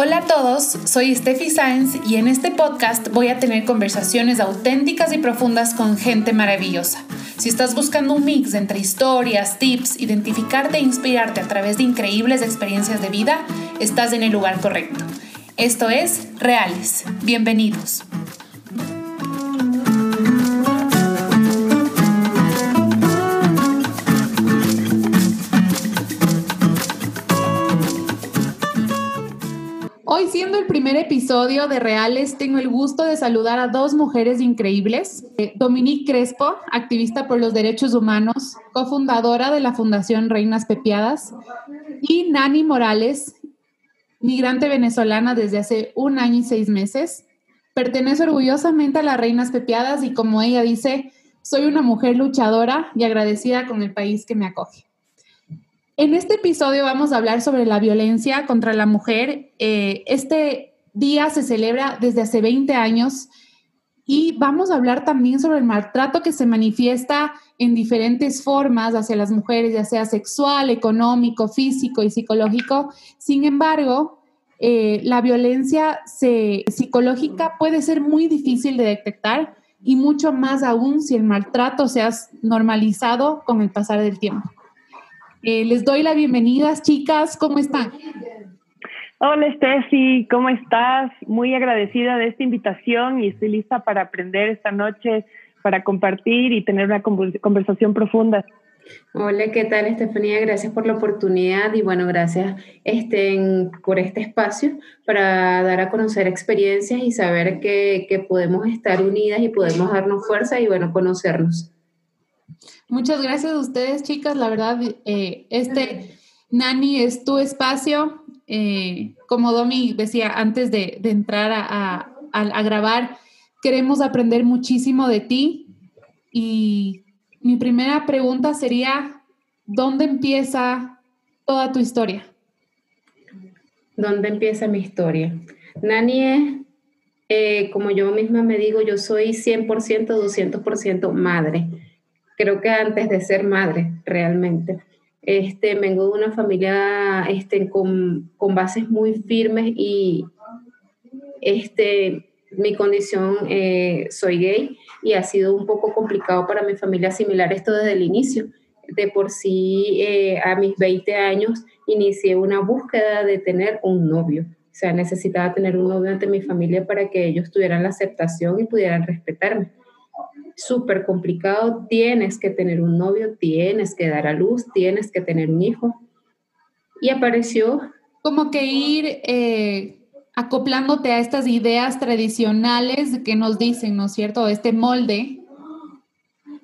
Hola a todos, soy Steffi Sáenz y en este podcast voy a tener conversaciones auténticas y profundas con gente maravillosa. Si estás buscando un mix entre historias, tips, identificarte e inspirarte a través de increíbles experiencias de vida, estás en el lugar correcto. Esto es Reales. Bienvenidos. Siendo el primer episodio de Reales, tengo el gusto de saludar a dos mujeres increíbles. Eh, Dominique Crespo, activista por los derechos humanos, cofundadora de la Fundación Reinas Pepiadas, y Nani Morales, migrante venezolana desde hace un año y seis meses. Pertenece orgullosamente a las Reinas Pepiadas y como ella dice, soy una mujer luchadora y agradecida con el país que me acoge. En este episodio vamos a hablar sobre la violencia contra la mujer. Eh, este día se celebra desde hace 20 años y vamos a hablar también sobre el maltrato que se manifiesta en diferentes formas hacia las mujeres, ya sea sexual, económico, físico y psicológico. Sin embargo, eh, la violencia psicológica puede ser muy difícil de detectar y mucho más aún si el maltrato se ha normalizado con el pasar del tiempo. Eh, les doy la bienvenida, chicas, ¿cómo están? Hola Steffi, ¿cómo estás? Muy agradecida de esta invitación y estoy lista para aprender esta noche, para compartir y tener una conversación profunda. Hola, ¿qué tal Estefanía? Gracias por la oportunidad y bueno, gracias este, por este espacio para dar a conocer experiencias y saber que, que podemos estar unidas y podemos darnos fuerza y bueno, conocernos. Muchas gracias a ustedes, chicas. La verdad, eh, este Nani es tu espacio. Eh, como Domi decía antes de, entrar a, grabar, queremos aprender muchísimo de ti. Y mi primera pregunta sería, ¿dónde empieza toda tu historia? ¿Dónde empieza mi historia? Nani es, eh, como yo misma me digo, yo soy 100%, 200% madre creo que antes de ser madre realmente. Este, vengo de una familia este, con, con bases muy firmes y este, mi condición, eh, soy gay y ha sido un poco complicado para mi familia asimilar esto desde el inicio. De por sí, eh, a mis 20 años, inicié una búsqueda de tener un novio. O sea, necesitaba tener un novio ante mi familia para que ellos tuvieran la aceptación y pudieran respetarme súper complicado, tienes que tener un novio, tienes que dar a luz, tienes que tener un hijo. Y apareció... Como que ir eh, acoplándote a estas ideas tradicionales que nos dicen, ¿no es cierto? Este molde.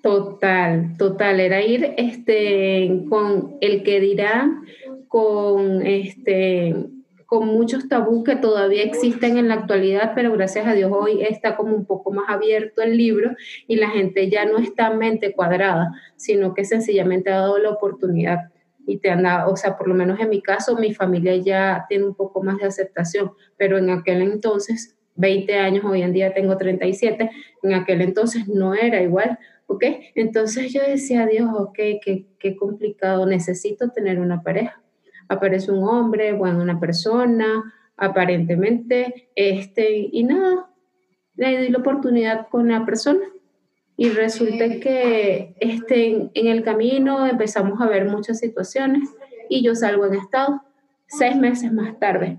Total, total, era ir este, con el que dirá, con este, con muchos tabús que todavía existen en la actualidad, pero gracias a Dios hoy está como un poco más abierto el libro y la gente ya no está mente cuadrada, sino que sencillamente ha dado la oportunidad y te han dado, o sea, por lo menos en mi caso, mi familia ya tiene un poco más de aceptación, pero en aquel entonces, 20 años, hoy en día tengo 37, en aquel entonces no era igual, ¿ok? Entonces yo decía, Dios, ok, qué, qué complicado, necesito tener una pareja aparece un hombre, bueno, una persona, aparentemente, este, y nada, le di la oportunidad con la persona. Y resulta que este, en el camino empezamos a ver muchas situaciones y yo salgo en estado, seis meses más tarde.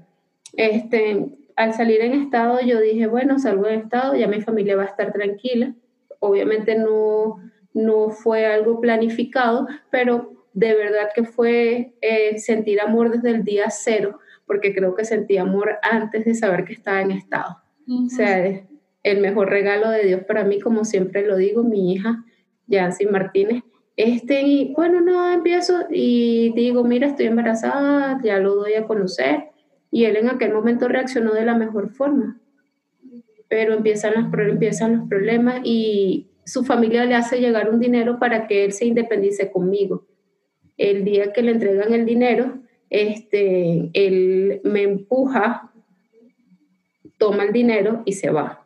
Este, al salir en estado yo dije, bueno, salgo en estado, ya mi familia va a estar tranquila. Obviamente no, no fue algo planificado, pero de verdad que fue eh, sentir amor desde el día cero, porque creo que sentí amor antes de saber que estaba en estado. O sea, el mejor regalo de Dios para mí, como siempre lo digo, mi hija, Yancy Martínez. Este, y bueno, no, empiezo y digo, mira, estoy embarazada, ya lo doy a conocer. Y él en aquel momento reaccionó de la mejor forma. Pero empiezan los, empiezan los problemas y su familia le hace llegar un dinero para que él se independice conmigo el día que le entregan el dinero, este, él me empuja, toma el dinero y se va.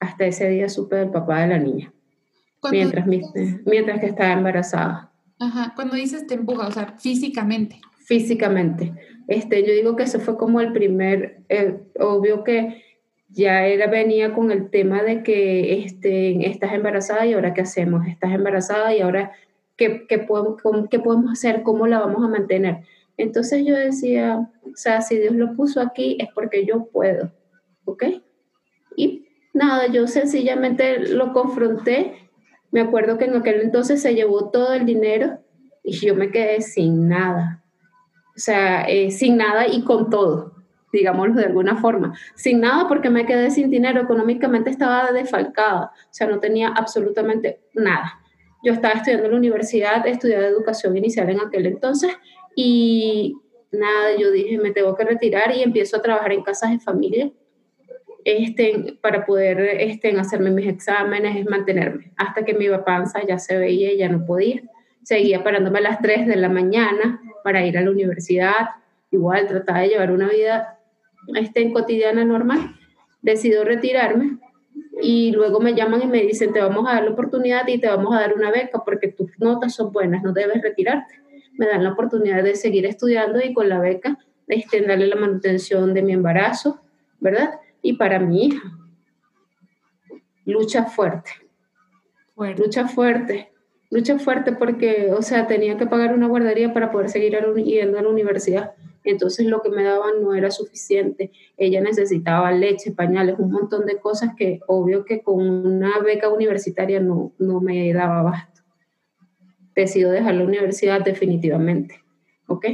Hasta ese día supe del papá de la niña, mientras, mientras que estaba embarazada. Ajá, cuando dices te empuja, o sea, físicamente. físicamente. Este, yo digo que ese fue como el primer, eh, obvio que ya era, venía con el tema de que este, estás embarazada y ahora qué hacemos, estás embarazada y ahora qué, podemos, qué podemos hacer, cómo la vamos a mantener. Entonces yo decía, o sea, si Dios lo puso aquí es porque yo puedo, ¿ok? Y nada, yo sencillamente lo confronté. Me acuerdo que en aquel entonces se llevó todo el dinero y yo me quedé sin nada. O sea, eh, sin nada y con todo, digámoslo de alguna forma. Sin nada porque me quedé sin dinero, económicamente estaba desfalcada, o sea, no tenía absolutamente nada. Yo estaba estudiando en la universidad, estudiaba educación inicial en aquel entonces y nada, yo dije, me tengo que retirar y empiezo a trabajar en casas de familia este, para poder este, hacerme mis exámenes, mantenerme, hasta que mi panza ya se veía y ya no podía. Seguía parándome a las 3 de la mañana para ir a la universidad, igual trataba de llevar una vida este, cotidiana normal. Decido retirarme y luego me llaman y me dicen, te vamos a dar la oportunidad y te vamos a dar una beca porque tus notas son buenas, no debes retirarte me dan la oportunidad de seguir estudiando y con la beca este, darle la manutención de mi embarazo, ¿verdad? Y para mi hija. Lucha fuerte. Lucha fuerte. Lucha fuerte porque, o sea, tenía que pagar una guardería para poder seguir yendo a la universidad. Entonces lo que me daban no era suficiente. Ella necesitaba leche, pañales, un montón de cosas que obvio que con una beca universitaria no, no me daba abasto decido dejar la universidad definitivamente. ¿Ok?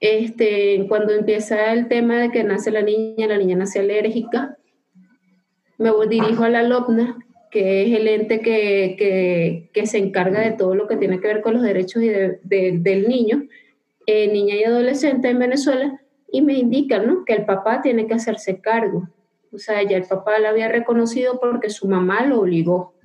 Este, cuando empieza el tema de que nace la niña, la niña nace alérgica, me dirijo a la LOPNA, que es el ente que, que, se encarga de todo lo que tiene que ver con los derechos del niño, eh, niña y adolescente en Venezuela, y me indican ¿no? que el papá tiene que hacerse cargo. O sea, ya el papá la había reconocido porque su mamá lo obligó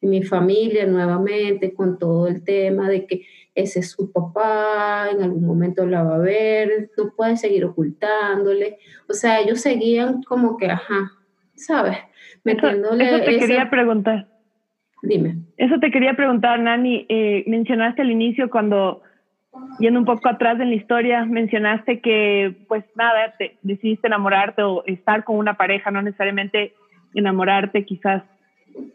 mi familia nuevamente con todo el tema de que ese es su papá, en algún momento la va a ver, tú puedes seguir ocultándole. O sea, ellos seguían como que, ajá, ¿sabes? Metiéndole eso, te quería preguntar. Dime. Eso te quería preguntar, Nani. Eh, mencionaste al inicio cuando, yendo un poco atrás en la historia, mencionaste que, pues nada, te, decidiste enamorarte o estar con una pareja, no necesariamente enamorarte, quizás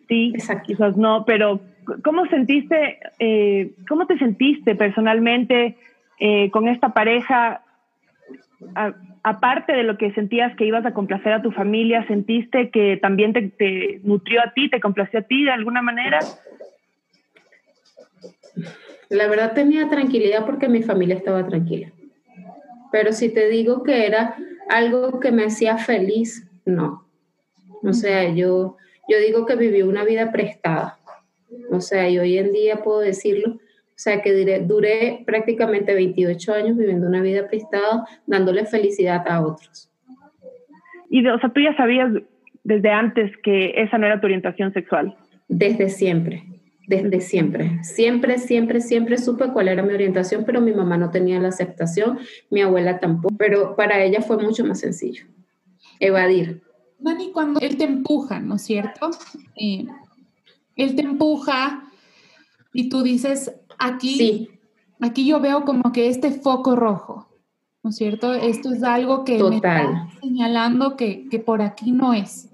sí, quizás no, pero ¿cómo sentiste, eh, cómo te sentiste personalmente eh, con esta pareja? aparte de lo que sentías que ibas a complacer a tu familia, ¿sentiste que también te, nutrió a ti, te complació a ti de alguna manera? La verdad tenía tranquilidad porque mi familia estaba tranquila. Pero si te digo que era algo que me hacía feliz, no. O sea, yo yo digo que viví una vida prestada. O sea, y hoy en día puedo decirlo. O sea, que diré, duré prácticamente 28 años viviendo una vida prestada, dándole felicidad a otros. Y, o sea, tú ya sabías desde antes que esa no era tu orientación sexual. Desde siempre, desde siempre. Siempre, siempre, siempre supe cuál era mi orientación, pero mi mamá no tenía la aceptación, mi abuela tampoco, pero para ella fue mucho más sencillo. Evadir. Dani, cuando él te empuja, ¿no es cierto? Eh, él te empuja y tú dices, aquí, aquí yo veo como que este foco rojo, ¿no es cierto? Esto es algo que me está señalando que, que por aquí no es.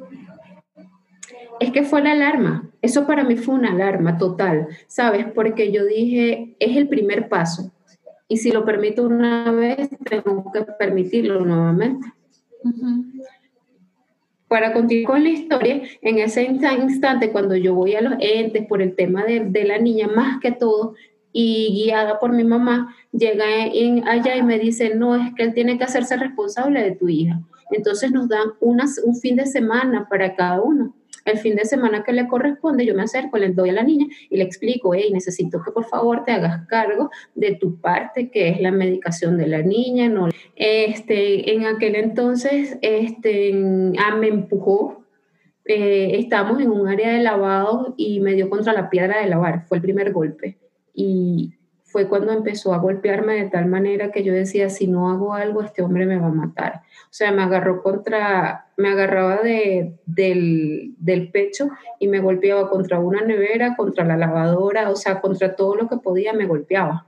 Es que fue la alarma. Eso para mí fue una alarma total, ¿sabes? Porque yo dije, es el primer paso. Y si lo permito una vez, tengo que permitirlo nuevamente para continuar con la historia, en ese instante, cuando yo voy a los entes por el tema de, la niña, más que todo, y guiada por mi mamá, llega allá y me dice, no, es que él tiene que hacerse responsable de tu hija. Entonces nos dan un fin de semana para cada uno el fin de semana que le corresponde, yo me acerco, le doy a la niña y le explico, hey, necesito que por favor te hagas cargo de tu parte, que es la medicación de la niña. No. Este, en aquel entonces, este, ah, me empujó. Eh, estamos en un área de lavado y me dio contra la piedra de lavar, fue el primer golpe. Y fue cuando empezó a golpearme de tal manera que yo decía, si no hago algo, este hombre me va a matar. O sea, me agarró contra, me agarraba de, del, pecho y me golpeaba contra una nevera, contra la lavadora, o sea, contra todo lo que podía me golpeaba.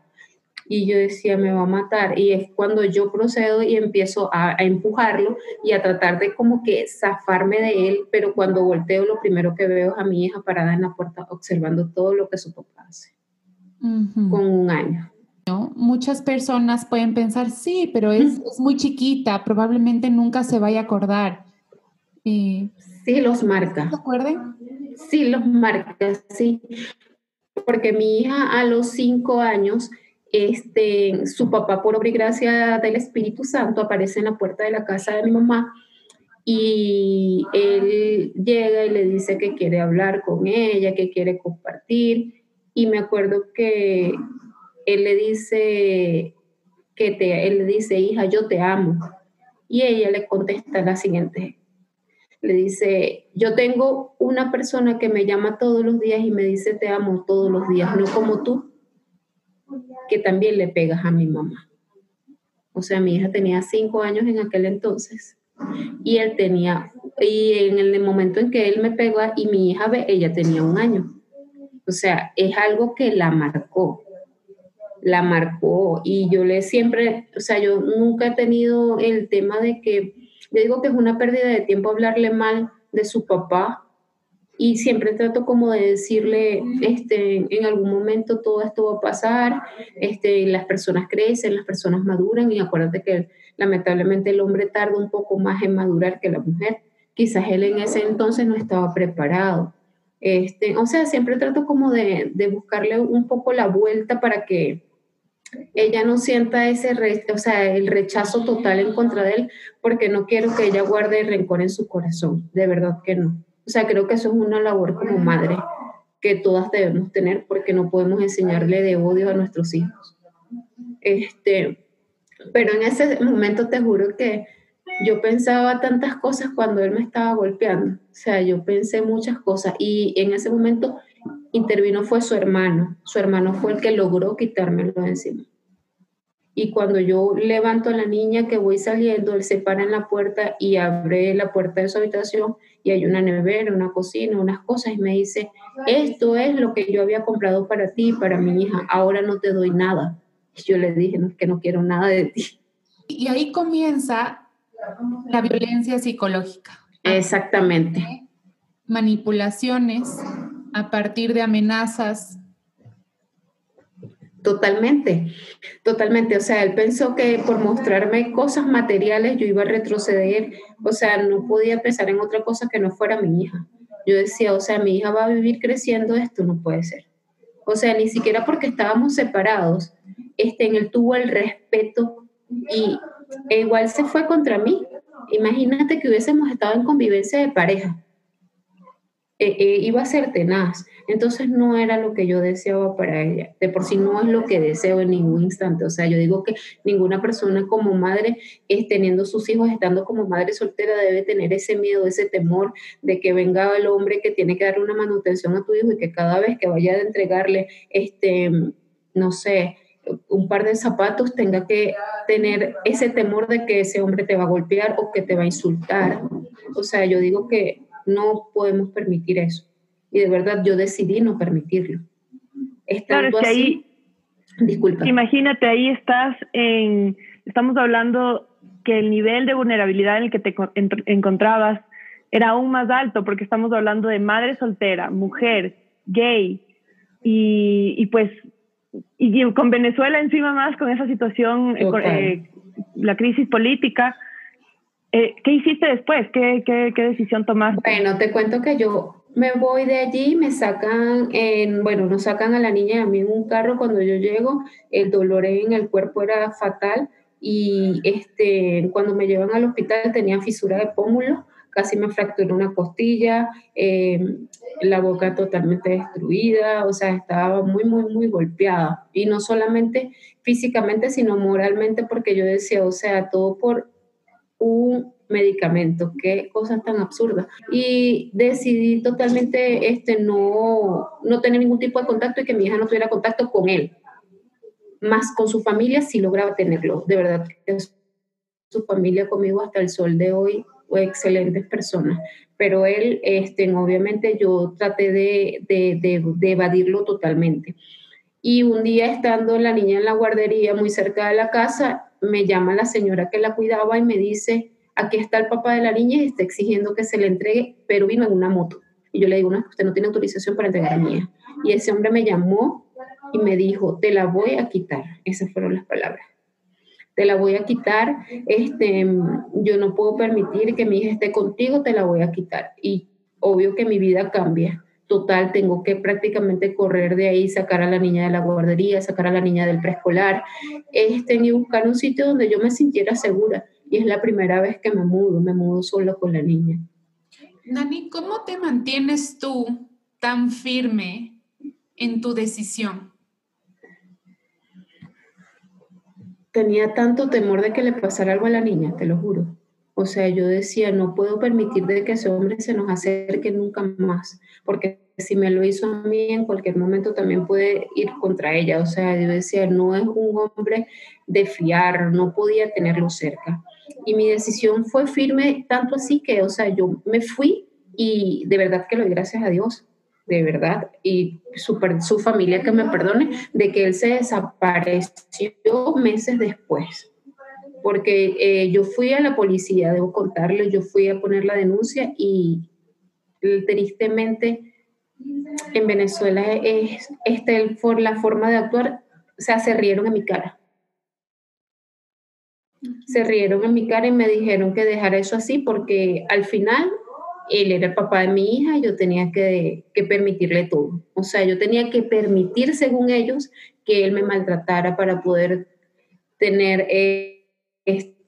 y yo decía, me va a matar. Y es cuando yo procedo y empiezo a, empujarlo y a tratar de como que zafarme de él, pero cuando volteo lo primero que veo es a mi hija parada en la puerta observando todo lo que su papá hace, con un año. Muchas personas pueden pensar, sí, pero es, muy chiquita, probablemente nunca se vaya a acordar. sí, los marca. ¿Se acuerdan? Sí, los marca, sí. Porque mi hija a los cinco años este, su papá, por obra y gracia del Espíritu Santo, aparece en la puerta de la casa de mi mamá y él llega y le dice que quiere hablar con ella, que quiere compartir. Y me acuerdo que él le dice, que te, él le dice, hija, yo te amo. Y ella le contesta la siguiente. Le dice, yo tengo una persona que me llama todos los días y me dice, te amo todos los días, no como tú que también le pegas a mi mamá. O sea, mi hija tenía cinco años en aquel entonces y él tenía, y en el momento en que él me pegó y mi hija ve, ella tenía un año. O sea, es algo que la marcó, la marcó y yo le siempre, o sea, yo nunca he tenido el tema de que, yo digo que es una pérdida de tiempo hablarle mal de su papá y siempre trato como de decirle, este, en algún momento todo esto va a pasar, este, las personas crecen, las personas maduran y acuérdate que lamentablemente el hombre tarda un poco más en madurar que la mujer. Quizás él en ese entonces no estaba preparado. Este, o sea, siempre trato como de, buscarle un poco la vuelta para que ella no sienta ese, o sea, el rechazo total en contra de él, porque no quiero que ella guarde rencor en su corazón, de verdad que no. O sea, creo que eso es una labor como madre que todas debemos tener porque no podemos enseñarle de odio a nuestros hijos. Este, pero en ese momento te juro que yo pensaba tantas cosas cuando él me estaba golpeando. O sea, yo pensé muchas cosas y en ese momento intervino fue su hermano. Su hermano fue el que logró quitármelo de encima. Y cuando yo levanto a la niña que voy saliendo, él se para en la puerta y abre la puerta de su habitación y hay una nevera, una cocina, unas cosas y me dice, esto es lo que yo había comprado para ti y para mi hija, ahora no te doy nada. Yo le dije, no, es que no quiero nada de ti. Y ahí comienza la violencia psicológica. Exactamente. Manipulaciones a partir de amenazas, Totalmente, totalmente. O sea, él pensó que por mostrarme cosas materiales yo iba a retroceder. O sea, no podía pensar en otra cosa que no fuera mi hija. Yo decía, o sea, mi hija va a vivir creciendo, esto no puede ser. O sea, ni siquiera porque estábamos separados, este, en él tuvo el respeto y e igual se fue contra mí. Imagínate que hubiésemos estado en convivencia de pareja. E, e, iba a ser tenaz. Entonces no era lo que yo deseaba para ella. De por sí no es lo que deseo en ningún instante. O sea, yo digo que ninguna persona como madre, es, teniendo sus hijos, estando como madre soltera, debe tener ese miedo, ese temor de que venga el hombre que tiene que dar una manutención a tu hijo y que cada vez que vaya a entregarle, este, no sé, un par de zapatos tenga que tener ese temor de que ese hombre te va a golpear o que te va a insultar. O sea, yo digo que no podemos permitir eso y de verdad yo decidí no permitirlo. Estando claro, ahí, disculpa. Imagínate, ahí estás en, estamos hablando que el nivel de vulnerabilidad en el que te encontrabas era aún más alto, porque estamos hablando de madre soltera, mujer, gay, y, y pues, y con Venezuela encima más, con esa situación, eh, eh, la crisis política. Eh, ¿Qué hiciste después? ¿Qué, qué, ¿Qué decisión tomaste? Bueno, te cuento que yo me voy de allí, me sacan, en, bueno, nos sacan a la niña y a mí en un carro cuando yo llego, el dolor en el cuerpo era fatal y este, cuando me llevan al hospital tenía fisura de pómulo, casi me fracturó una costilla, em, la boca totalmente destruida, o sea, estaba muy, muy, muy golpeada. Y no solamente físicamente, sino moralmente, porque yo decía, o sea, todo por un medicamentos, qué cosas tan absurdas. Y decidí totalmente este, no, no tener ningún tipo de contacto y que mi hija no tuviera contacto con él. Más con su familia sí lograba tenerlo. De verdad su familia conmigo hasta el sol de hoy excelentes personas. Pero él, este, obviamente yo traté de, de, de, de evadirlo totalmente. Y un día estando la niña en la guardería muy cerca de la casa, me llama la señora que la cuidaba y me dice, aquí está el papá de la niña y está exigiendo que se le entregue, pero vino en una moto. Y yo le digo, no, usted no tiene autorización para entregar a la niña. Y ese hombre me llamó y me dijo, te la voy a quitar. Esas fueron las palabras. Te la voy a quitar, este, yo no puedo permitir que mi hija esté contigo, te la voy a quitar. Y obvio que mi vida cambia. Total, tengo que prácticamente correr de ahí, sacar a la niña de la guardería, sacar a la niña del preescolar, este, y buscar un sitio donde yo me sintiera segura. Y es la primera vez que me mudo, me mudo solo con la niña. Nani, ¿cómo te mantienes tú tan firme en tu decisión? Tenía tanto temor de que le pasara algo a la niña, te lo juro. O sea, yo decía, no puedo permitir de que ese hombre se nos acerque nunca más, porque si me lo hizo a mí, en cualquier momento también puede ir contra ella. O sea, yo decía, no es un hombre de fiar, no podía tenerlo cerca. Y mi decisión fue firme, tanto así que, o sea, yo me fui y de verdad que lo doy gracias a Dios, de verdad, y su, su familia que me perdone, de que él se desapareció meses después porque eh, yo fui a la policía, debo contarle, yo fui a poner la denuncia y tristemente en Venezuela es, este, por la forma de actuar, o sea, se rieron en mi cara. Se rieron en mi cara y me dijeron que dejara eso así porque al final él era el papá de mi hija y yo tenía que, que permitirle todo. O sea, yo tenía que permitir, según ellos, que él me maltratara para poder tener... Eh,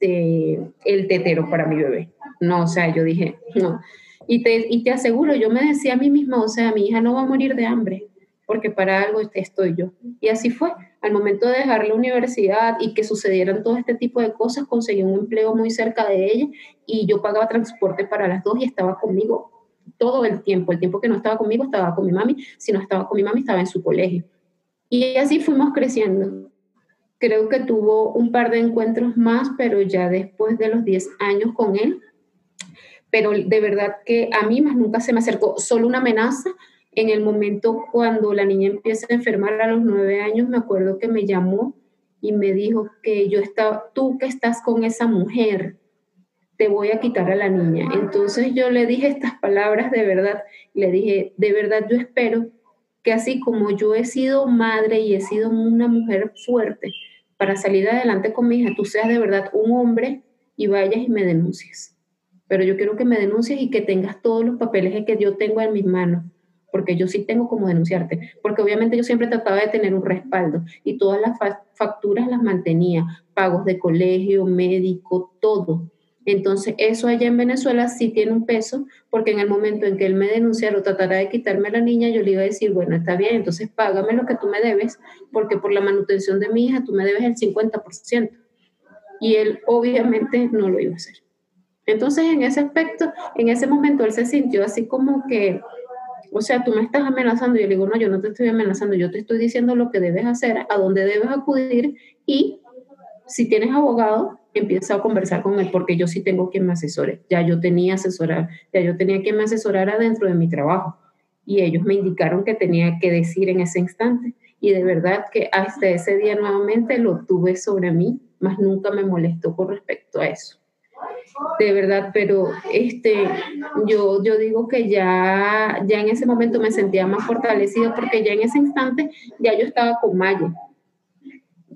este, el tetero para mi bebé. No, o sea, yo dije, no. Y te, y te aseguro, yo me decía a mí misma, o sea, mi hija no va a morir de hambre, porque para algo estoy yo. Y así fue. Al momento de dejar la universidad y que sucedieran todo este tipo de cosas, conseguí un empleo muy cerca de ella y yo pagaba transporte para las dos y estaba conmigo todo el tiempo. El tiempo que no estaba conmigo estaba con mi mami, si no estaba con mi mami estaba en su colegio. Y así fuimos creciendo. Creo que tuvo un par de encuentros más, pero ya después de los 10 años con él. Pero de verdad que a mí más nunca se me acercó, solo una amenaza. En el momento cuando la niña empieza a enfermar a los 9 años, me acuerdo que me llamó y me dijo que yo estaba, tú que estás con esa mujer, te voy a quitar a la niña. Entonces yo le dije estas palabras de verdad, le dije, de verdad yo espero que así como yo he sido madre y he sido una mujer fuerte, para salir adelante con mi hija, tú seas de verdad un hombre y vayas y me denuncies. Pero yo quiero que me denuncies y que tengas todos los papeles que yo tengo en mis manos, porque yo sí tengo como denunciarte, porque obviamente yo siempre trataba de tener un respaldo y todas las facturas las mantenía, pagos de colegio, médico, todo. Entonces, eso allá en Venezuela sí tiene un peso, porque en el momento en que él me denunciara o tratara de quitarme a la niña, yo le iba a decir, bueno, está bien, entonces págame lo que tú me debes, porque por la manutención de mi hija tú me debes el 50%. Y él obviamente no lo iba a hacer. Entonces, en ese aspecto, en ese momento él se sintió así como que, o sea, tú me estás amenazando. Y yo le digo, no, yo no te estoy amenazando, yo te estoy diciendo lo que debes hacer, a dónde debes acudir y si tienes abogado, empieza a conversar con él porque yo sí tengo quien me asesore. Ya yo tenía asesorar, ya yo tenía quien me asesorara dentro de mi trabajo y ellos me indicaron que tenía que decir en ese instante y de verdad que hasta ese día nuevamente lo tuve sobre mí, más nunca me molestó con respecto a eso. De verdad, pero este, yo, yo digo que ya, ya en ese momento me sentía más fortalecida porque ya en ese instante ya yo estaba con Maya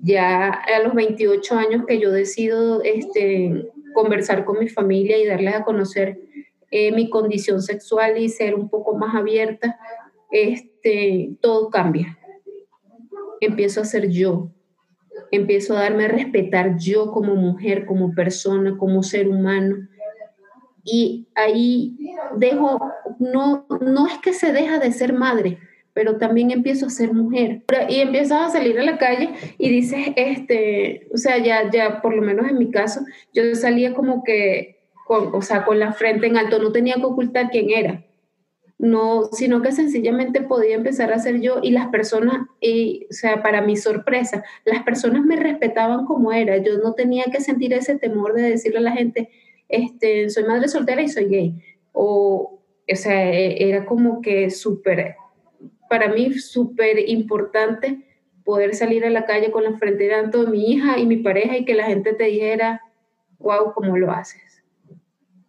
ya a los 28 años que yo decido este, conversar con mi familia y darles a conocer eh, mi condición sexual y ser un poco más abierta, este, todo cambia. Empiezo a ser yo, empiezo a darme a respetar yo como mujer, como persona, como ser humano. Y ahí dejo, no, no es que se deja de ser madre, pero también empiezo a ser mujer. Y empiezas a salir a la calle y dices, este, o sea, ya, ya, por lo menos en mi caso, yo salía como que, con, o sea, con la frente en alto, no tenía que ocultar quién era. No, sino que sencillamente podía empezar a ser yo y las personas, y, o sea, para mi sorpresa, las personas me respetaban como era. Yo no tenía que sentir ese temor de decirle a la gente, este, soy madre soltera y soy gay. O, o sea, e, era como que súper para mí súper importante poder salir a la calle con la frente delante de mi hija y mi pareja y que la gente te dijera, wow, ¿cómo lo haces?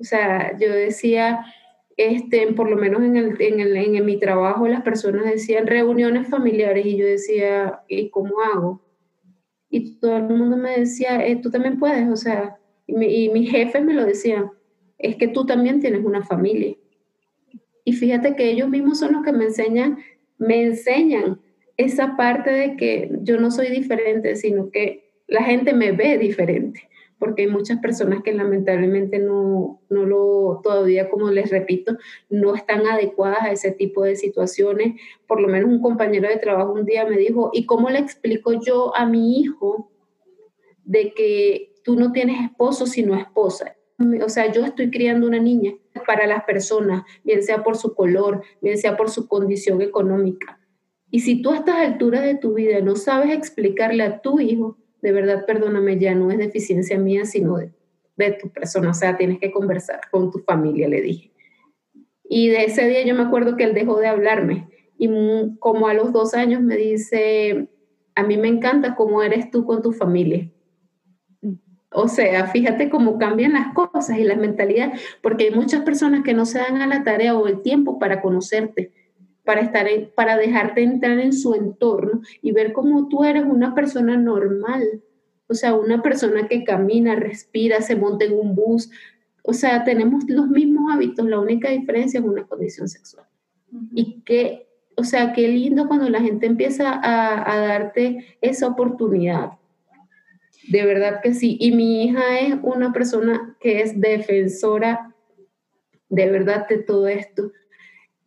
O sea, yo decía, este, por lo menos en, el, en, el, en mi trabajo las personas decían reuniones familiares y yo decía, ¿y cómo hago? Y todo el mundo me decía, eh, tú también puedes, o sea, y, mi, y mis jefes me lo decían, es que tú también tienes una familia. Y fíjate que ellos mismos son los que me enseñan, me enseñan esa parte de que yo no soy diferente, sino que la gente me ve diferente porque hay muchas personas que lamentablemente no, no lo, todavía, como les repito, no están adecuadas a ese tipo de situaciones. Por lo menos un compañero de trabajo un día me dijo, ¿y cómo le explico yo a mi hijo de que tú no tienes esposo sino esposa? O sea, yo estoy criando una niña para las personas, bien sea por su color, bien sea por su condición económica. Y si tú a estas alturas de tu vida no sabes explicarle a tu hijo de verdad, perdóname, ya no es deficiencia mía, sino de, tu persona, o sea, tienes que conversar con tu familia, le dije. Y de ese día yo me acuerdo que él dejó de hablarme y como a los dos años me dice, a mí me encanta cómo eres tú con tu familia. O sea, fíjate cómo cambian las cosas y la mentalidad, porque hay muchas personas que no se dan a la tarea o el tiempo para conocerte para, estar para dejarte entrar en su entorno y ver cómo tú eres una persona normal, o sea, una persona que camina, respira, se monta en un bus, o sea, tenemos los mismos hábitos, la única diferencia es una condición sexual. Y que, o sea, qué lindo cuando la gente empieza a, a darte esa oportunidad. De verdad que sí. Y mi hija es una persona que es defensora de verdad de todo esto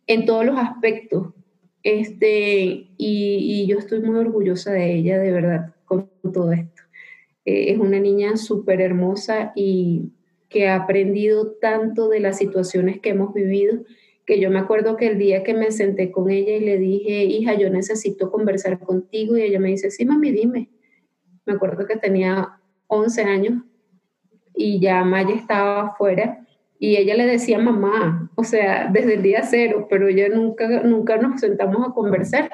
en todos los aspectos. Este, y, yo estoy muy orgullosa de ella, de verdad, con todo esto. Eh, es una niña súper hermosa y que ha aprendido tanto de las situaciones que hemos vivido, que yo me acuerdo que el día que me senté con ella y le dije, hija, yo necesito conversar contigo, y ella me dice, sí, mami, dime. Me acuerdo que tenía 11 años y ya Maya estaba afuera y ella le decía mamá, o sea, desde el día cero, pero ella nunca, nunca nos sentamos a conversar.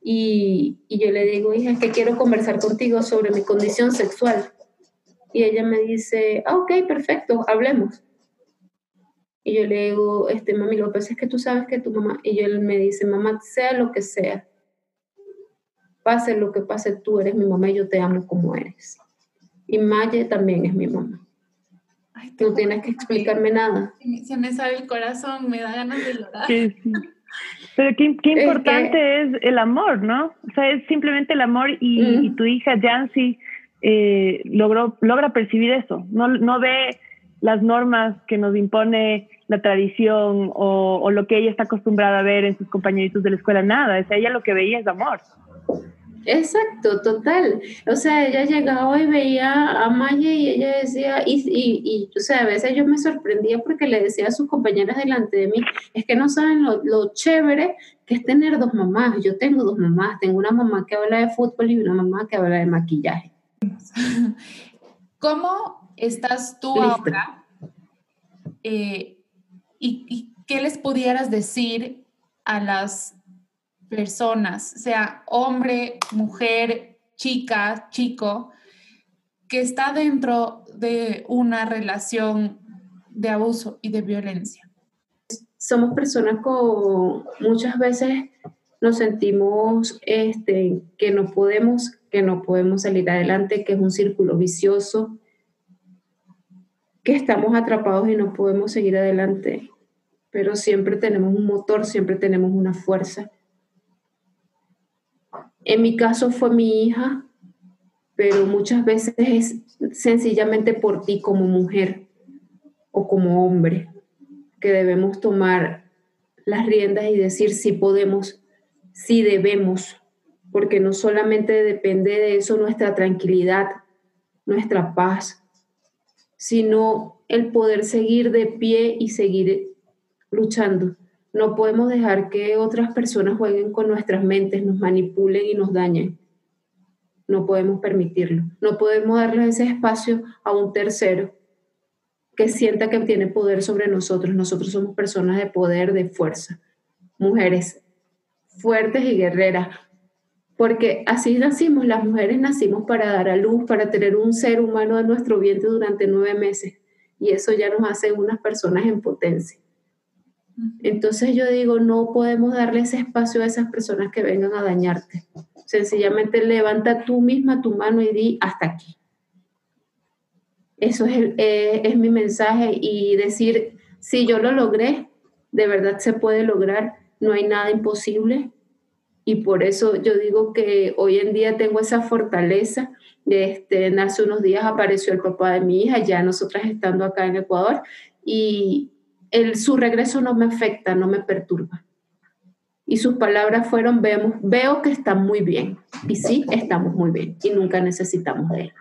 Y, y yo le digo, hija, es que quiero conversar contigo sobre mi condición sexual. Y ella me dice, ah, ok, perfecto, hablemos. Y yo le digo, este, mami, lo que pasa es que tú sabes que tu mamá, y él me dice, mamá, sea lo que sea, pase lo que pase, tú eres mi mamá y yo te amo como eres. Y Maya también es mi mamá. No tienes que explicarme nada. Se me sale el corazón, me da ganas de llorar. Pero qué, qué importante es, el amor, ¿no? O sea, es simplemente el amor y, tu hija Jancy eh, logró, logra percibir eso. No, no ve las normas que nos impone la tradición o, o, lo que ella está acostumbrada a ver en sus compañeritos de la escuela, nada. O sea, ella lo que veía es amor. Exacto, total. O sea, ella llegaba y veía a Maya y ella decía, y, y, y, o sea, a veces yo me sorprendía porque le decía a sus compañeras delante de mí, es que no saben lo, lo chévere que es tener dos mamás. Yo tengo dos mamás, tengo una mamá que habla de fútbol y una mamá que habla de maquillaje. ¿Cómo estás tú ahora? Eh, y, ¿Y qué les pudieras decir a las personas, sea hombre, mujer, chica, chico, que está dentro de una relación de abuso y de violencia. Somos personas con muchas veces nos sentimos este, que no podemos, que no podemos salir adelante, que es un círculo vicioso, que estamos atrapados y no podemos seguir adelante, pero siempre tenemos un motor, siempre tenemos una fuerza en mi caso fue mi hija, pero muchas veces es sencillamente por ti como mujer o como hombre que debemos tomar las riendas y decir si podemos, si debemos, porque no solamente depende de eso nuestra tranquilidad, nuestra paz, sino el poder seguir de pie y seguir luchando. No podemos dejar que otras personas jueguen con nuestras mentes, nos manipulen y nos dañen. No podemos permitirlo. No podemos darle ese espacio a un tercero que sienta que tiene poder sobre nosotros. Nosotros somos personas de poder, de fuerza. Mujeres fuertes y guerreras. porque así nacimos, las mujeres nacimos para dar a luz, para tener un ser humano en nuestro vientre durante nueve meses, y eso ya nos hace unas personas en potencia. Entonces yo digo, no podemos darle ese espacio a esas personas que vengan a dañarte. Sencillamente levanta tú misma tu mano y di hasta aquí. Eso es, eh, es mi mensaje y decir, si yo lo logré, de verdad se puede lograr, no hay nada imposible. Y por eso yo digo que hoy en día tengo esa fortaleza. Este, hace unos días apareció el papá de mi hija, ya nosotras estando acá en Ecuador, y su regreso no me afecta, no me perturba. Y sus palabras fueron, veo que está muy bien. Y sí, estamos muy bien y nunca necesitamos de él.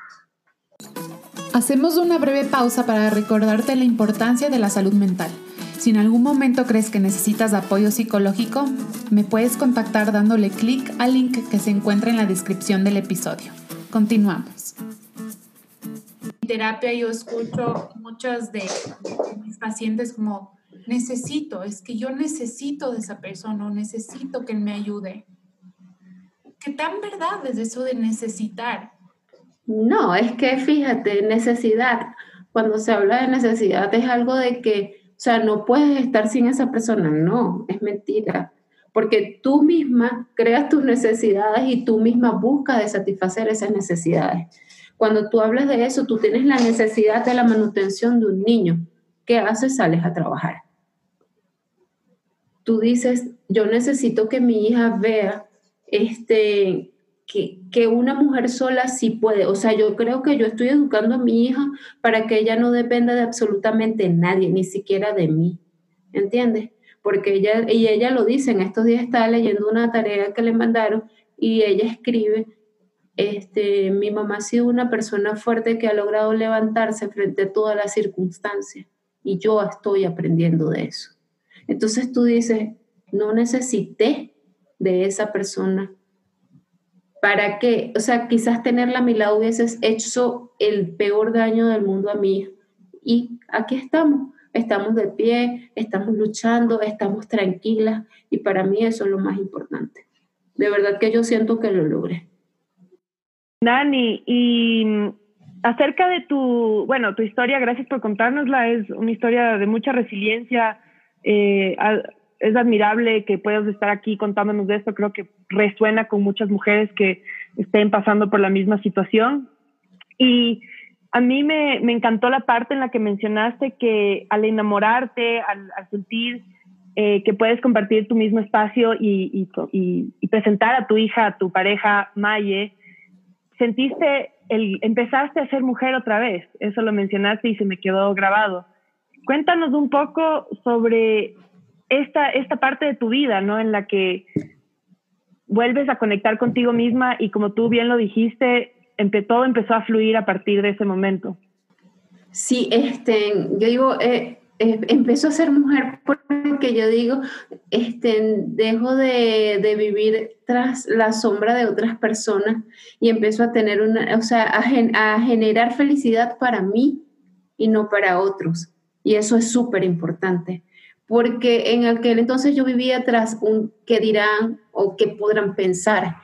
Hacemos una breve pausa para recordarte la importancia de la salud mental. Si en algún momento crees que necesitas apoyo psicológico, me puedes contactar dándole clic al link que se encuentra en la descripción del episodio. Continuamos. Terapia yo escucho muchos de mis pacientes como, necesito, es que yo necesito de esa persona necesito que él me ayude. ¿Qué tan verdad es eso de necesitar? No, es que fíjate, necesidad, cuando se habla de necesidad es algo de que, o sea, no puedes estar sin esa persona, no, es mentira, porque tú misma creas tus necesidades y tú misma buscas de satisfacer esas necesidades. Cuando tú hablas de eso, tú tienes la necesidad de la manutención de un niño. ¿Qué haces? Sales a trabajar. Tú dices, yo necesito que mi hija vea este, que, una mujer sola sí puede. O sea, yo creo que yo estoy educando a mi hija para que ella no dependa de absolutamente nadie, ni siquiera de mí. ¿Entiendes? Porque ella, y ella lo dice, en estos días estaba leyendo una tarea que le mandaron y ella escribe, este, mi mamá ha sido una persona fuerte que ha logrado levantarse frente a todas las circunstancias y yo estoy aprendiendo de eso. Entonces tú dices, no necesité de esa persona ¿Para qué? O sea, quizás tenerla a mi lado hubiese hecho el peor daño del mundo a mí. Y aquí estamos, estamos de pie, estamos luchando, estamos tranquilas y para mí eso es lo más importante. De verdad que yo siento que lo logré. Dani, y acerca de tu, bueno, tu historia, gracias por contárnosla, es una historia de mucha resiliencia. Eh, es admirable que puedas estar aquí contándonos de esto. Creo que resuena con muchas mujeres que estén pasando por la misma situación. Y a mí me, encantó la parte en la que mencionaste que al enamorarte, al, sentir eh, que puedes compartir tu mismo espacio y, presentar a tu hija, a tu pareja Maye, sentiste, el, empezaste a ser mujer otra vez. Eso lo mencionaste y se me quedó grabado. Cuéntanos un poco sobre esta, esta parte de tu vida, ¿no? En la que vuelves a conectar contigo misma y como tú bien lo dijiste, todo empezó a fluir a partir de ese momento. Sí, este, yo digo, eh, eh, empezó a ser mujer porque yo digo, este, dejo de, de, vivir tras la sombra de otras personas y empiezo a tener una, o sea, a, a generar felicidad para mí y no para otros. Y eso es súper importante porque en aquel entonces yo vivía tras un qué dirán o qué podrán pensar.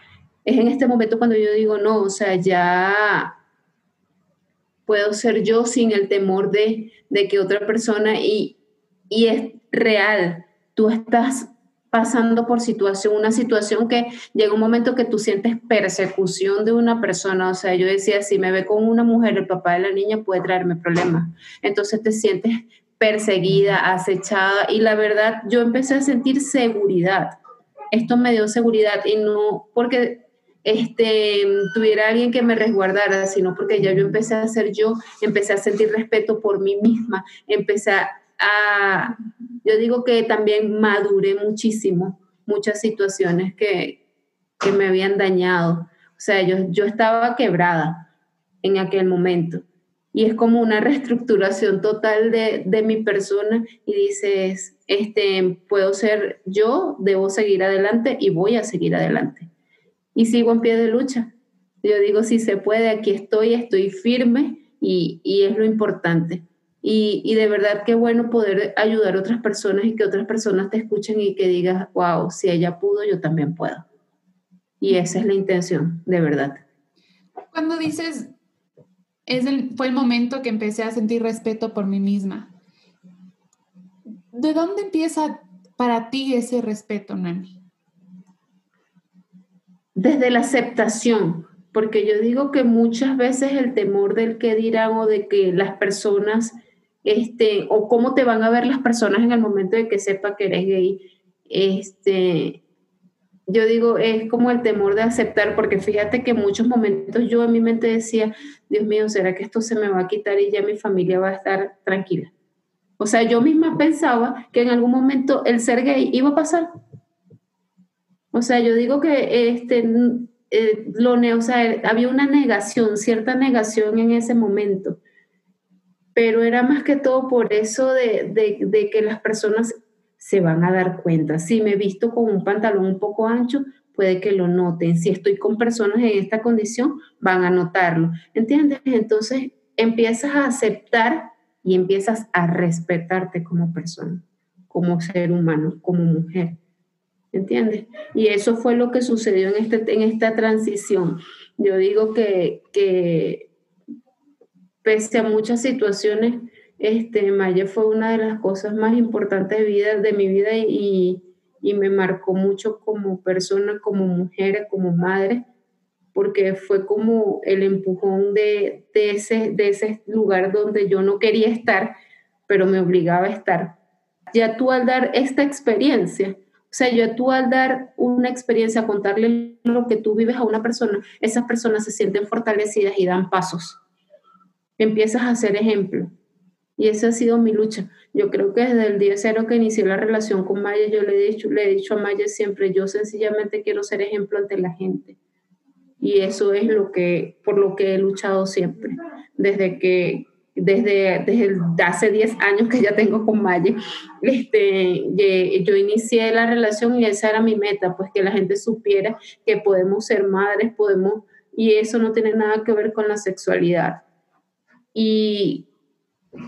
Es en este momento cuando yo digo, no, o sea, ya puedo ser yo sin el temor de, de que otra persona, y, y es real, tú estás pasando por situación, una situación que llega un momento que tú sientes persecución de una persona, o sea, yo decía, si me ve con una mujer, el papá de la niña puede traerme problemas, entonces te sientes perseguida, acechada y la verdad yo empecé a sentir seguridad. Esto me dio seguridad y no porque este, tuviera alguien que me resguardara, sino porque ya yo empecé a ser yo, empecé a sentir respeto por mí misma, empecé a, yo digo que también maduré muchísimo, muchas situaciones que, que me habían dañado. O sea, yo, yo estaba quebrada en aquel momento y es como una reestructuración total de, de, mi persona y dices, este, puedo ser yo, debo seguir adelante y voy a seguir adelante. Y sigo en pie de lucha. Yo digo, si se puede, aquí estoy, estoy firme y, y es lo importante. Y, y, de verdad qué bueno poder ayudar a otras personas y que otras personas te escuchen y que digas, wow, si ella pudo, yo también puedo. Y esa es la intención, de verdad. Cuando dices, es fue el momento que empecé a sentir respeto por mí misma, ¿de dónde empieza para ti ese respeto, Nani? Desde la aceptación, porque yo digo que muchas veces el temor del que dirán o de que las personas, este, o cómo te van a ver las personas en el momento de que sepa que eres gay, este, yo digo, es como el temor de aceptar, porque fíjate que en muchos momentos yo en mi mente decía, Dios mío, ¿será que esto se me va a quitar y ya mi familia va a estar tranquila? O sea, yo misma pensaba que en algún momento el ser gay iba a pasar. O sea, yo digo que este, eh, lo, o sea, había una negación, cierta negación en ese momento, pero era más que todo por eso de, de que las personas se van a dar cuenta. Si me he visto con un pantalón un poco ancho, puede que lo noten. Si estoy con personas en esta condición, van a notarlo. ¿Entiendes? Entonces empiezas a aceptar y empiezas a respetarte como persona, como ser humano, como mujer. ¿Entiendes? Y eso fue lo que sucedió en, este, en esta transición. Yo digo que, que pese a muchas situaciones, este, Maya fue una de las cosas más importantes de, vida, de mi vida y, me marcó mucho como persona, como mujer, como madre, porque fue como el empujón de, ese, de ese lugar donde yo no quería estar, pero me obligaba a estar. Ya tú al dar esta experiencia, o sea, yo tú al dar una experiencia, contarle lo que tú vives a una persona, esas personas se sienten fortalecidas y dan pasos. Empiezas a hacer ejemplo. Y esa ha sido mi lucha. Yo creo que desde el día cero que inicié la relación con Maya, yo le he dicho, le he dicho a Maya siempre, yo sencillamente quiero ser ejemplo ante la gente. Y eso es lo que, por lo que he luchado siempre. Desde que, desde, desde hace 10 años que ya tengo con Maya, este, yo inicié la relación y esa era mi meta, pues que la gente supiera que podemos ser madres, podemos, y eso no tiene nada que ver con la sexualidad. Y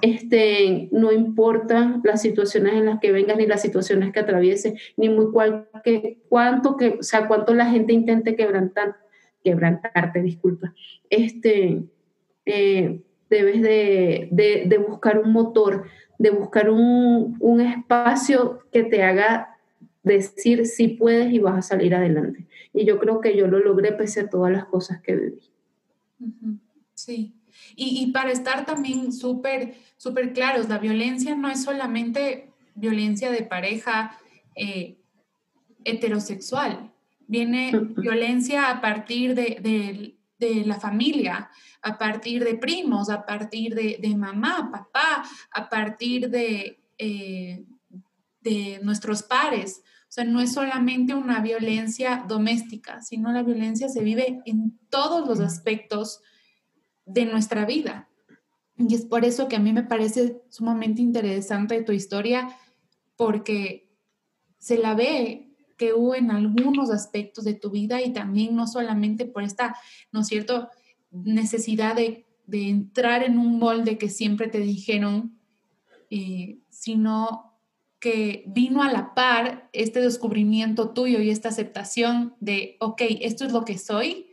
este, no importa las situaciones en las que vengas ni las situaciones que atravieses, ni muy cual, que, cuánto, que, o sea, cuánto la gente intente quebrantar, quebrantarte, disculpa. Este, eh, debes de, de, de, buscar un motor, de buscar un, un, espacio que te haga decir si puedes y vas a salir adelante. Y yo creo que yo lo logré pese a todas las cosas que viví. Sí, y, para estar también súper, súper claros, la violencia no es solamente violencia de pareja eh, heterosexual, viene violencia a partir de, la familia, a partir de primos, a partir de, mamá, papá, a partir de, eh, de nuestros pares. O sea, no es solamente una violencia doméstica, sino la violencia se vive en todos los aspectos de nuestra vida. Y es por eso que a mí me parece sumamente interesante tu historia, porque se la ve que hubo en algunos aspectos de tu vida y también no solamente por esta, ¿no es cierto?, necesidad de, entrar en un molde que siempre te dijeron, eh, sino que vino a la par este descubrimiento tuyo y esta aceptación de, ok, esto es lo que soy,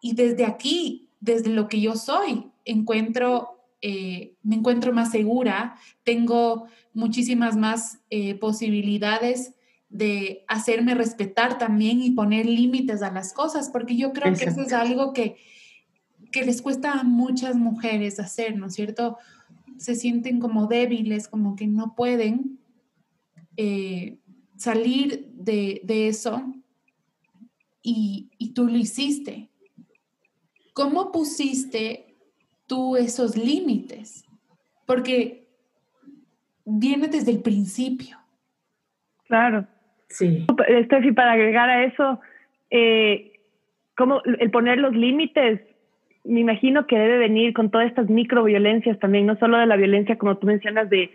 y desde aquí desde lo que yo soy, encuentro, eh, me encuentro más segura, tengo muchísimas más eh, posibilidades de hacerme respetar también y poner límites a las cosas, porque yo creo que eso es algo que, que les cuesta a muchas mujeres hacer, ¿no es cierto? Se sienten como débiles, como que no pueden eh, salir de, eso y, y, tú lo hiciste. ¿Cómo pusiste tú esos límites? Porque viene desde el principio. Claro. Sí. Steffi, para agregar a eso, eh, como el poner los límites, me imagino que debe venir con todas estas microviolencias también, no solo de la violencia, como tú mencionas, de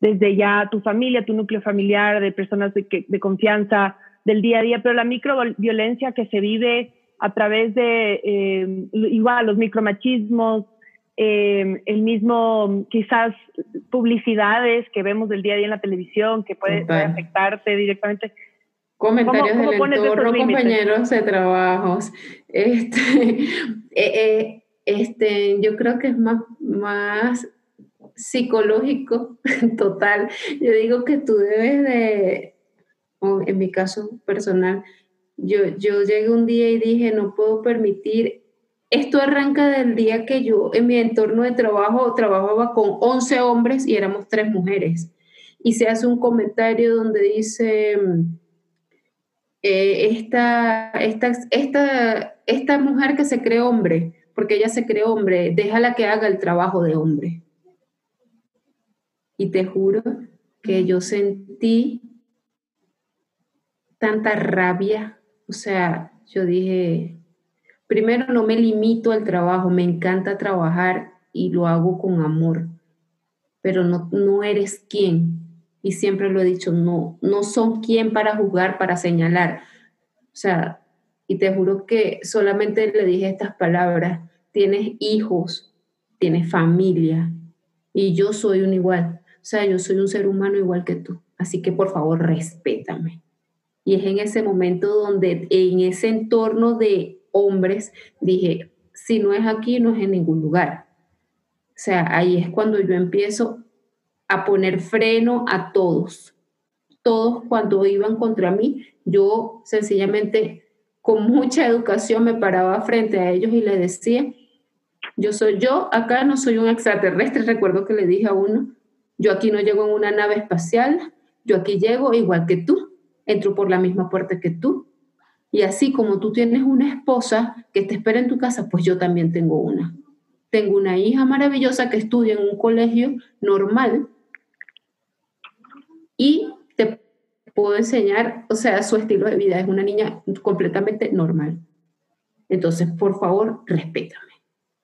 desde ya tu familia, tu núcleo familiar, de personas de, de confianza, del día a día, pero la microviolencia que se vive a través de eh, igual los micromachismos, eh, el mismo quizás publicidades que vemos del día a día en la televisión que puede, afectarte directamente. Comentarios del entorno, compañeros de trabajos. Este, eh, eh, este, yo creo que es más, más psicológico total. Yo digo que tú debes de, en mi caso personal, yo, yo llegué un día y dije, no puedo permitir, esto arranca del día que yo en mi entorno de trabajo trabajaba con 11 hombres y éramos tres mujeres. Y se hace un comentario donde dice, eh, esta, esta, esta, esta mujer que se cree hombre, porque ella se cree hombre, déjala que haga el trabajo de hombre. Y te juro que yo sentí tanta rabia, o sea, yo dije, primero no me limito al trabajo, me encanta trabajar y lo hago con amor, pero no, no eres quien. Y siempre lo he dicho, no, no son quien para jugar, para señalar. O sea, y te juro que solamente le dije estas palabras, tienes hijos, tienes familia, y yo soy un igual. O sea, yo soy un ser humano igual que tú. Así que por favor, respétame. Y es en ese momento donde, en ese entorno de hombres, dije, si no es aquí, no es en ningún lugar. O sea, ahí es cuando yo empiezo a poner freno a todos. Todos cuando iban contra mí, yo sencillamente con mucha educación me paraba frente a ellos y les decía, yo soy yo, acá no soy un extraterrestre, recuerdo que le dije a uno, yo aquí no llego en una nave espacial, yo aquí llego igual que tú, entro por la misma puerta que tú. Y así como tú tienes una esposa que te espera en tu casa, pues yo también tengo una. Tengo una hija maravillosa que estudia en un colegio normal y te puedo enseñar, o sea, su estilo de vida. Es una niña completamente normal. Entonces, por favor, respétame.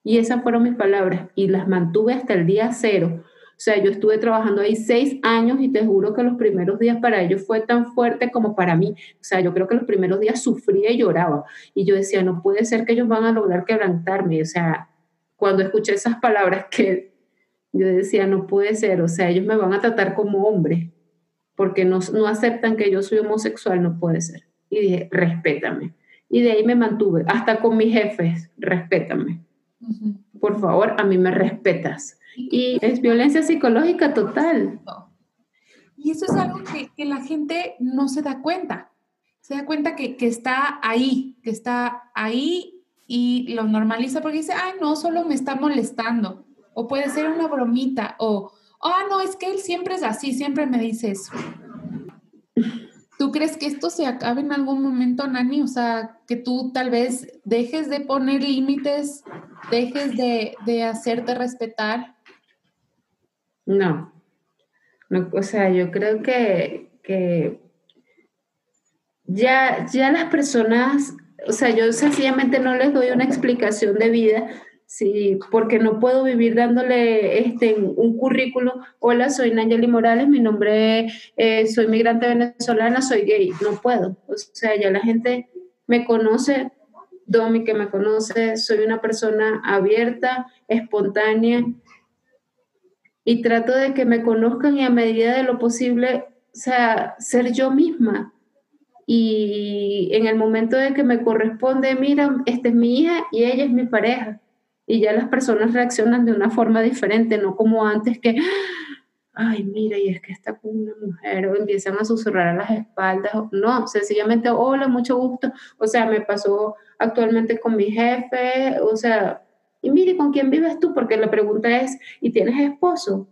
Y esas fueron mis palabras y las mantuve hasta el día cero o sea, yo estuve trabajando ahí seis años y te juro que los primeros días para ellos fue tan fuerte como para mí. O sea, yo creo que los primeros días sufría y lloraba. Y yo decía, no puede ser que ellos van a lograr quebrantarme. O sea, cuando escuché esas palabras que yo decía, no puede ser. O sea, ellos me van a tratar como hombre porque no, no aceptan que yo soy homosexual, no puede ser. Y dije, respétame. Y de ahí me mantuve, hasta con mis jefes, respétame. Por favor, a mí me respetas y es violencia psicológica total. Y eso es algo que, que la gente no se da cuenta. Se da cuenta que, que, está ahí, que está ahí y lo normaliza porque dice, ay, no, solo me está molestando. O puede ser una bromita. O, ah, no, es que él siempre es así, siempre me dice eso. ¿Tú crees que esto se acabe en algún momento, Nani? O sea, que tú tal vez dejes de poner límites, dejes de, de hacerte respetar no. o sea, yo creo que, que ya, ya las personas, o sea, yo sencillamente no les doy una explicación de vida, sí, porque no puedo vivir dándole este, un currículo. Hola, soy Nayeli Morales, mi nombre es, soy migrante venezolana, soy gay. No puedo. O sea, ya la gente me conoce, Domi que me conoce, soy una persona abierta, espontánea, y trato de que me conozcan y a medida de lo posible, o sea, ser yo misma. Y en el momento de que me corresponde, mira, esta es mi hija y ella es mi pareja. Y ya las personas reaccionan de una forma diferente, no como antes que, ay, mira, y es que está con una mujer, o empiezan a susurrar a las espaldas. No, sencillamente, hola, mucho gusto. O sea, me pasó actualmente con mi jefe, o sea, y mire, ¿con quién vives tú? Porque la pregunta es, ¿y tienes esposo?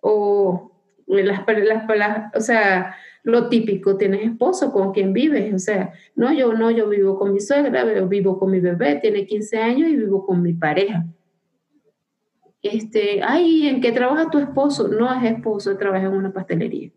O las, las, o sea, lo típico, ¿tienes esposo? ¿Con quién vives? O sea, no, yo no, yo vivo con mi suegra, vivo con mi bebé, tiene 15 años y vivo con mi pareja. Este, ay, ¿en qué trabaja tu esposo? No es esposo, trabaja en una pastelería.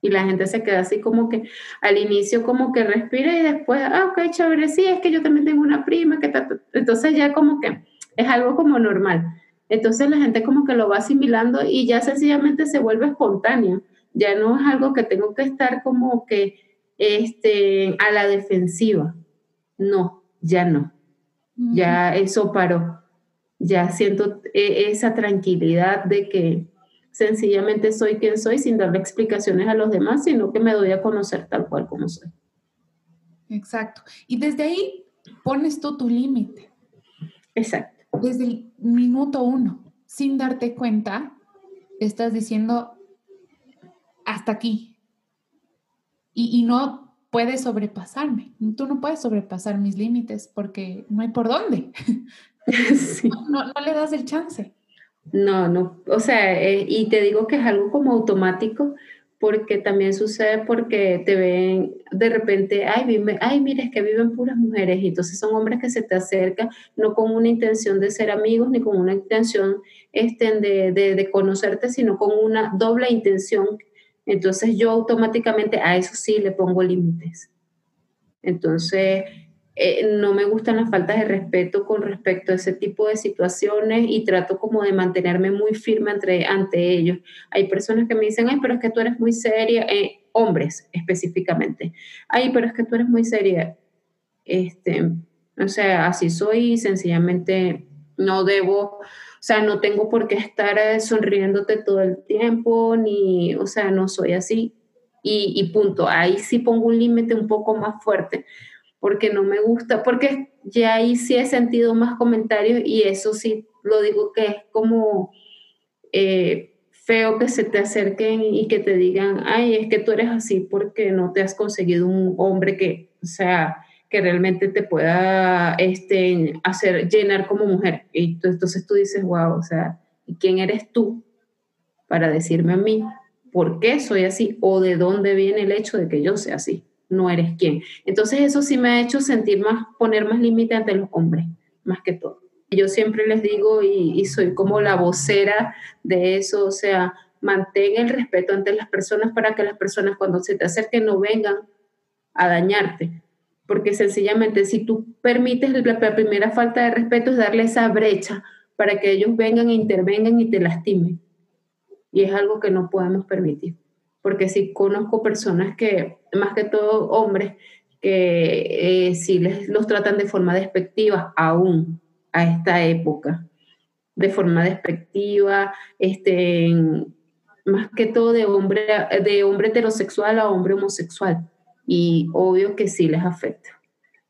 Y la gente se queda así como que al inicio como que respira y después, ah, ok, chévere, sí, es que yo también tengo una prima que está... Entonces ya como que es algo como normal. Entonces la gente como que lo va asimilando y ya sencillamente se vuelve espontáneo. Ya no es algo que tengo que estar como que este, a la defensiva. No, ya no. Ya eso paró. Ya siento e, esa tranquilidad de que sencillamente soy quien soy sin darle explicaciones a los demás, sino que me doy a conocer tal cual como soy. Exacto. Y desde ahí pones tú tu límite. Exacto. Desde el minuto uno, sin darte cuenta, estás diciendo hasta aquí. Y, no puedes sobrepasarme. Tú no puedes sobrepasar mis límites porque no hay por dónde. no, no, le das el chance. No, no. O sea, eh, y te digo que es algo como automático porque también sucede porque te ven de repente, ay, vive, ay, mira, es que viven puras mujeres, y entonces son hombres que se te acercan, no con una intención de ser amigos, ni con una intención este, de, de, de conocerte, sino con una doble intención. Entonces yo automáticamente a eso sí le pongo límites. Entonces, eh, no me gustan las faltas de respeto con respecto a ese tipo de situaciones y trato como de mantenerme muy firme ante, ellos. Hay personas que me dicen, ay, pero es que tú eres muy seria, eh, hombres específicamente, ay, pero es que tú eres muy seria. Este, o sea, así soy sencillamente no debo, o sea, no tengo por qué estar eh, sonriéndote todo el tiempo, ni, o sea, no soy así. Y, y punto. Ahí sí pongo un límite un poco más fuerte porque no me gusta, porque ya ahí sí he sentido más comentarios y eso sí lo digo que es como eh, feo que se te acerquen y que te digan, ay, es que tú eres así porque no te has conseguido un hombre que, o sea, que realmente te pueda este, hacer llenar como mujer. Y entonces tú dices, wow, o sea, ¿y quién eres tú para decirme a mí por qué soy así o de dónde viene el hecho de que yo sea así? no eres quien. Entonces eso sí me ha hecho sentir más, poner más límite ante los hombres, más que todo. Yo siempre les digo y, soy como la vocera de eso, o sea, mantén el respeto ante las personas para que las personas cuando se te acerquen no vengan a dañarte. Porque sencillamente si tú permites la primera falta de respeto es darle esa brecha para que ellos vengan intervengan y te lastimen. Y es algo que no podemos permitir porque sí conozco personas que, más que todo hombres, que eh, sí les, los tratan de forma despectiva aún a esta época, de forma despectiva, este, más que todo de hombre, de hombre heterosexual a hombre homosexual. Y obvio que sí les afecta.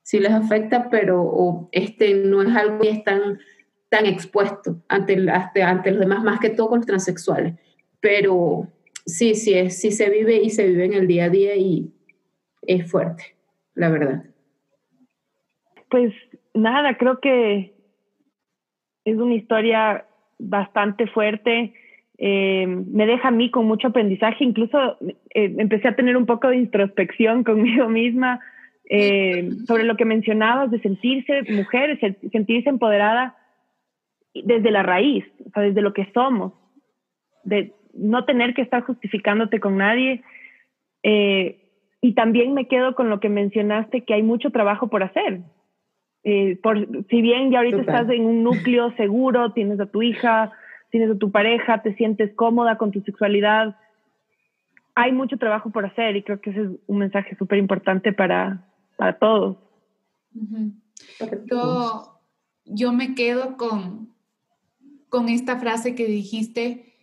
Sí les afecta, pero este, no es algo que están tan expuesto ante, ante, ante los demás, más que todo con los transexuales. Pero sí, sí, es, sí se vive y se vive en el día a día y es fuerte, la verdad. Pues nada, creo que es una historia bastante fuerte. Eh, me deja a mí con mucho aprendizaje, incluso eh, empecé a tener un poco de introspección conmigo misma eh, sobre lo que mencionabas de sentirse mujer, sentirse empoderada desde la raíz, o sea, desde lo que somos, de, no tener que estar justificándote con nadie. Y también me quedo con lo que mencionaste, que hay mucho trabajo por hacer. Por, si bien ya ahorita estás en un núcleo seguro, tienes a tu hija, tienes a tu pareja, te sientes cómoda con tu sexualidad, hay mucho trabajo por hacer y creo que ese es un mensaje súper importante para, para todos. yo, yo me quedo con, con esta frase que dijiste,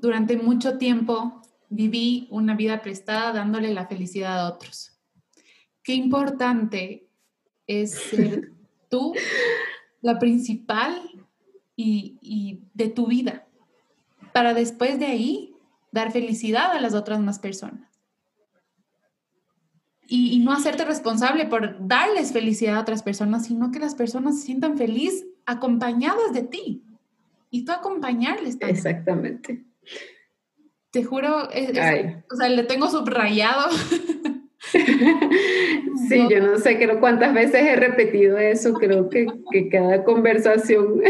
durante mucho tiempo viví una vida prestada dándole la felicidad a otros. Qué importante es ser tú la principal y, de tu vida, para después de ahí dar felicidad a las otras más personas. Y, y, no hacerte responsable por darles felicidad a otras personas, sino que las personas se sientan felices acompañadas de ti y tú acompañarles también. Exactamente. Te juro, o sea, le tengo subrayado. sí, yo no sé creo cuántas veces he repetido eso, creo que, que cada conversación,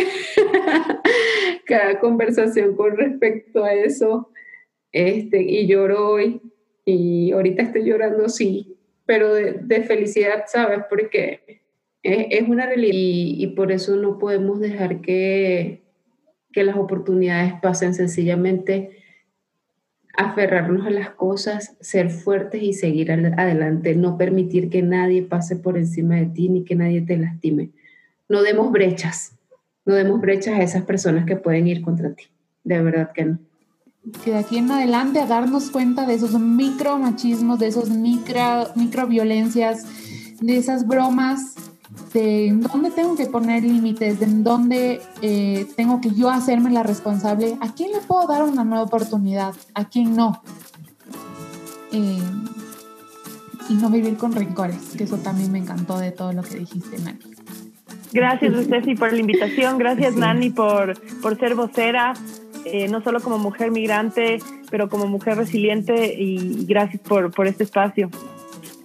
cada conversación con respecto a eso, este, y lloro hoy, y ahorita estoy llorando, sí, pero de, felicidad, ¿sabes? Porque es, es una realidad y, y, por eso no podemos dejar que, que las oportunidades pasen sencillamente aferrarnos a las cosas, ser fuertes y seguir adelante, no permitir que nadie pase por encima de ti ni que nadie te lastime. No demos brechas, no demos brechas a esas personas que pueden ir contra ti, de verdad que no. que de aquí en adelante a darnos cuenta de esos micromachismos, de esos micro, microviolencias, de esas bromas, de en dónde tengo que poner límites, de en dónde eh, tengo que yo hacerme la responsable, a quién le puedo dar una nueva oportunidad, a quién no. Eh, y no vivir con rencores, que eso también me encantó de todo lo que dijiste, Nani. Gracias, Ceci, por la invitación. Gracias, Nani, por, por ser vocera, eh, no solo como mujer migrante, pero como mujer resiliente y gracias por, por este espacio.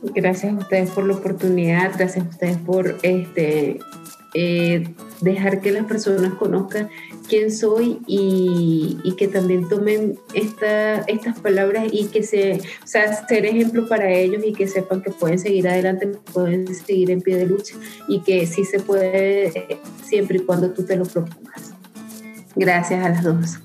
Gracias a ustedes por la oportunidad, gracias a ustedes por este eh, dejar que las personas conozcan quién soy y, que también tomen esta, estas palabras y que se, o sea, ser ejemplo para ellos y que sepan que pueden seguir adelante, pueden seguir en pie de lucha y que sí se puede siempre y cuando tú te lo propongas. Gracias a las dos.